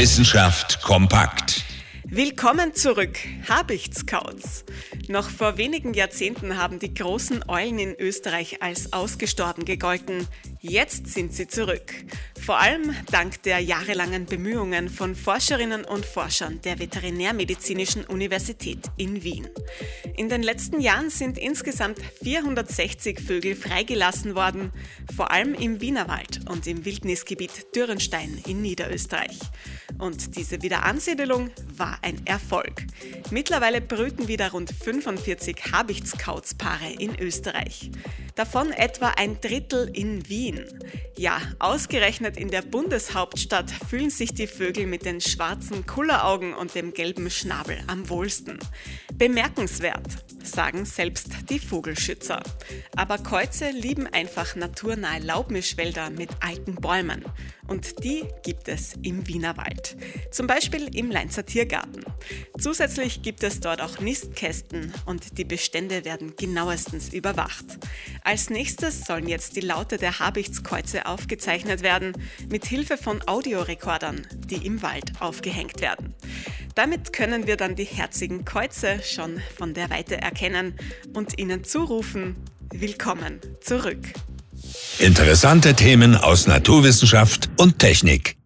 Wissenschaft kompakt. Willkommen zurück, Habichtscouts. Noch vor wenigen Jahrzehnten haben die großen Eulen in Österreich als ausgestorben gegolten. Jetzt sind sie zurück. Vor allem dank der jahrelangen Bemühungen von Forscherinnen und Forschern der Veterinärmedizinischen Universität in Wien. In den letzten Jahren sind insgesamt 460 Vögel freigelassen worden, vor allem im Wienerwald und im Wildnisgebiet Dürrenstein in Niederösterreich. Und diese Wiederansiedelung war ein Erfolg. Mittlerweile brüten wieder rund 45 Habichtskautspaare in Österreich. Davon etwa ein Drittel in Wien. Ja, ausgerechnet in der Bundeshauptstadt fühlen sich die Vögel mit den schwarzen Kulleraugen und dem gelben Schnabel am wohlsten. Bemerkenswert, sagen selbst die Vogelschützer. Aber Käuze lieben einfach naturnahe Laubmischwälder mit alten Bäumen. Und die gibt es im Wienerwald. Zum Beispiel im Leinzer Tiergarten. Zusätzlich gibt es dort auch Nistkästen und die Bestände werden genauestens überwacht. Als nächstes sollen jetzt die Laute der Habichtskäuze aufgezeichnet werden, mit Hilfe von Audiorekordern, die im Wald aufgehängt werden. Damit können wir dann die herzigen Käuze schon von der Weite erkennen und ihnen zurufen, willkommen zurück. Interessante Themen aus Naturwissenschaft und Technik.